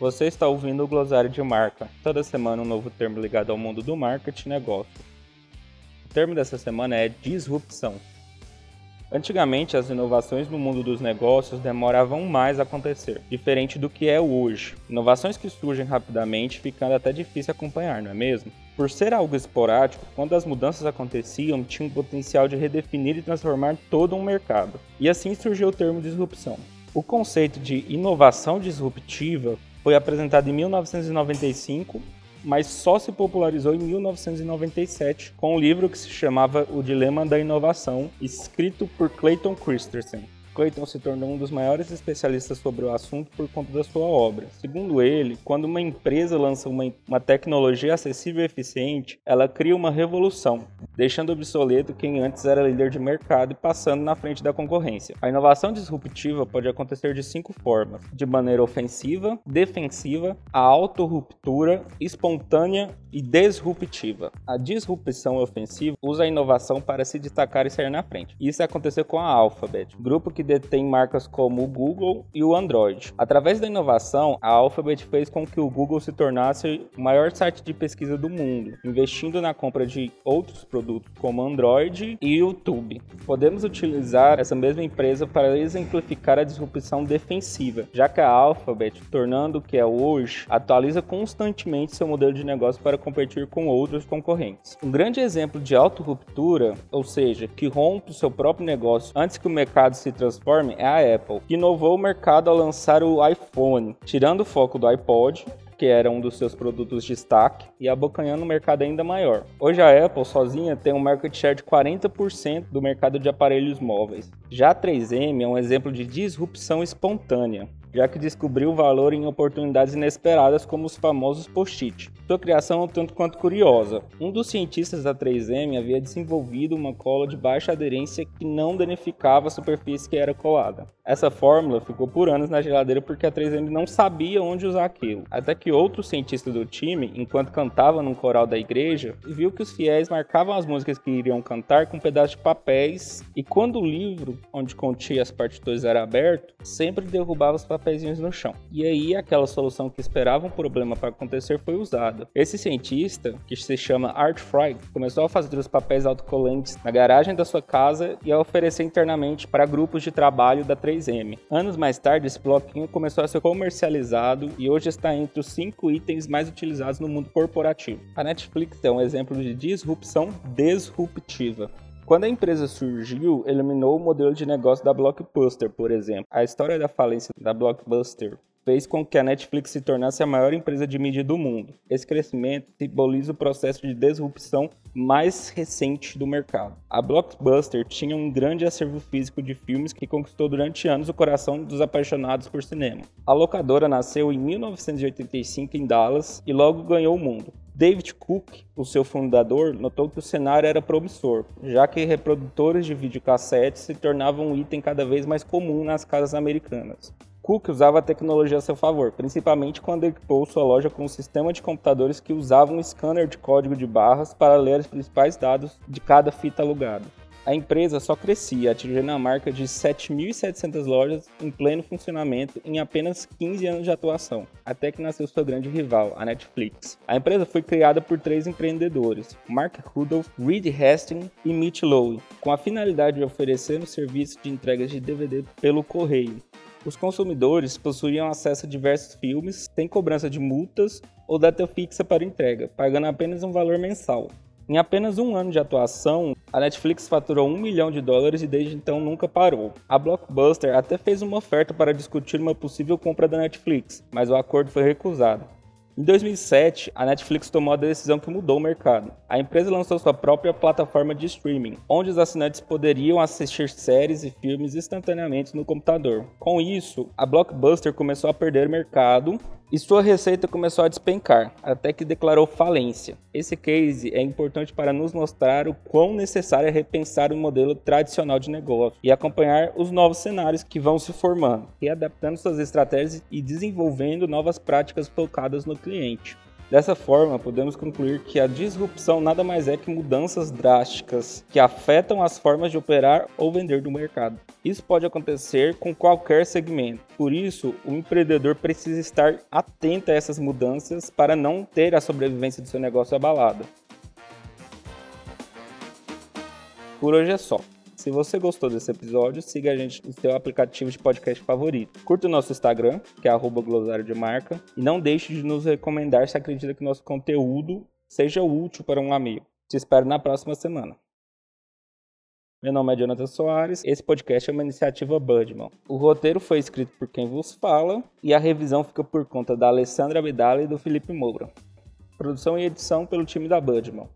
Você está ouvindo o Glossário de Marca. Toda semana um novo termo ligado ao mundo do marketing e negócio. O termo dessa semana é disrupção. Antigamente, as inovações no mundo dos negócios demoravam mais a acontecer, diferente do que é hoje. Inovações que surgem rapidamente, ficando até difícil acompanhar, não é mesmo? Por ser algo esporádico, quando as mudanças aconteciam, tinha o potencial de redefinir e transformar todo um mercado. E assim surgiu o termo disrupção. O conceito de inovação disruptiva foi apresentado em 1995, mas só se popularizou em 1997 com um livro que se chamava O Dilema da Inovação, escrito por Clayton Christensen. Clayton se tornou um dos maiores especialistas sobre o assunto por conta da sua obra. Segundo ele, quando uma empresa lança uma, uma tecnologia acessível e eficiente, ela cria uma revolução, deixando obsoleto quem antes era líder de mercado e passando na frente da concorrência. A inovação disruptiva pode acontecer de cinco formas: de maneira ofensiva, defensiva, a autorruptura, espontânea e disruptiva. A disrupção ofensiva usa a inovação para se destacar e sair na frente. Isso aconteceu com a Alphabet, grupo que detém marcas como o Google e o Android. Através da inovação, a Alphabet fez com que o Google se tornasse o maior site de pesquisa do mundo, investindo na compra de outros produtos como Android e YouTube. Podemos utilizar essa mesma empresa para exemplificar a disrupção defensiva, já que a Alphabet, tornando o que é hoje, atualiza constantemente seu modelo de negócio para competir com outros concorrentes. Um grande exemplo de auto-ruptura, ou seja, que rompe o seu próprio negócio antes que o mercado se transforme é a Apple, que inovou o mercado ao lançar o iPhone, tirando o foco do iPod que era um dos seus produtos de destaque, e abocanhando um mercado ainda maior. Hoje a Apple sozinha tem um market share de 40% do mercado de aparelhos móveis. Já a 3M é um exemplo de disrupção espontânea já que descobriu valor em oportunidades inesperadas como os famosos post-it. Sua criação é um tanto quanto curiosa. Um dos cientistas da 3M havia desenvolvido uma cola de baixa aderência que não danificava a superfície que era colada. Essa fórmula ficou por anos na geladeira porque a 3M não sabia onde usar aquilo. Até que outro cientista do time, enquanto cantava num coral da igreja, viu que os fiéis marcavam as músicas que iriam cantar com um pedaço de papéis e quando o livro onde continha as partituras era aberto, sempre derrubava os papéis papeizinhos no chão. E aí aquela solução que esperava um problema para acontecer foi usada. Esse cientista, que se chama Art Fry, começou a fazer os papéis autocolantes na garagem da sua casa e a oferecer internamente para grupos de trabalho da 3M. Anos mais tarde, esse bloquinho começou a ser comercializado e hoje está entre os cinco itens mais utilizados no mundo corporativo. A Netflix é um exemplo de disrupção disruptiva. Quando a empresa surgiu, eliminou o modelo de negócio da Blockbuster, por exemplo. A história da falência da Blockbuster fez com que a Netflix se tornasse a maior empresa de mídia do mundo. Esse crescimento simboliza o processo de disrupção mais recente do mercado. A Blockbuster tinha um grande acervo físico de filmes que conquistou durante anos o coração dos apaixonados por cinema. A locadora nasceu em 1985 em Dallas e logo ganhou o mundo. David Cook, o seu fundador, notou que o cenário era promissor, já que reprodutores de videocassete se tornavam um item cada vez mais comum nas casas americanas. Cook usava a tecnologia a seu favor, principalmente quando equipou sua loja com um sistema de computadores que usava um scanner de código de barras para ler os principais dados de cada fita alugada a empresa só crescia, atingindo a marca de 7.700 lojas em pleno funcionamento em apenas 15 anos de atuação, até que nasceu sua grande rival, a Netflix. A empresa foi criada por três empreendedores, Mark Rudolph, Reed Hastings e Mitch Lowe, com a finalidade de oferecer um serviço de entregas de DVD pelo correio. Os consumidores possuíam acesso a diversos filmes sem cobrança de multas ou data fixa para entrega, pagando apenas um valor mensal. Em apenas um ano de atuação, a Netflix faturou um milhão de dólares e desde então nunca parou. A Blockbuster até fez uma oferta para discutir uma possível compra da Netflix, mas o acordo foi recusado. Em 2007, a Netflix tomou a decisão que mudou o mercado. A empresa lançou sua própria plataforma de streaming, onde os assinantes poderiam assistir séries e filmes instantaneamente no computador. Com isso, a Blockbuster começou a perder mercado e sua receita começou a despencar, até que declarou falência. Esse case é importante para nos mostrar o quão necessário é repensar o modelo tradicional de negócio e acompanhar os novos cenários que vão se formando, readaptando suas estratégias e desenvolvendo novas práticas focadas no cliente. Dessa forma, podemos concluir que a disrupção nada mais é que mudanças drásticas que afetam as formas de operar ou vender do mercado. Isso pode acontecer com qualquer segmento. Por isso, o empreendedor precisa estar atento a essas mudanças para não ter a sobrevivência do seu negócio abalada. Por hoje é só. Se você gostou desse episódio, siga a gente no seu aplicativo de podcast favorito. Curta o nosso Instagram, que é glossário de marca, e não deixe de nos recomendar se acredita que nosso conteúdo seja útil para um amigo. Te espero na próxima semana. Meu nome é Jonathan Soares, esse podcast é uma iniciativa Budman. O roteiro foi escrito por quem vos fala e a revisão fica por conta da Alessandra Abdala e do Felipe Moura. Produção e edição pelo time da Budman.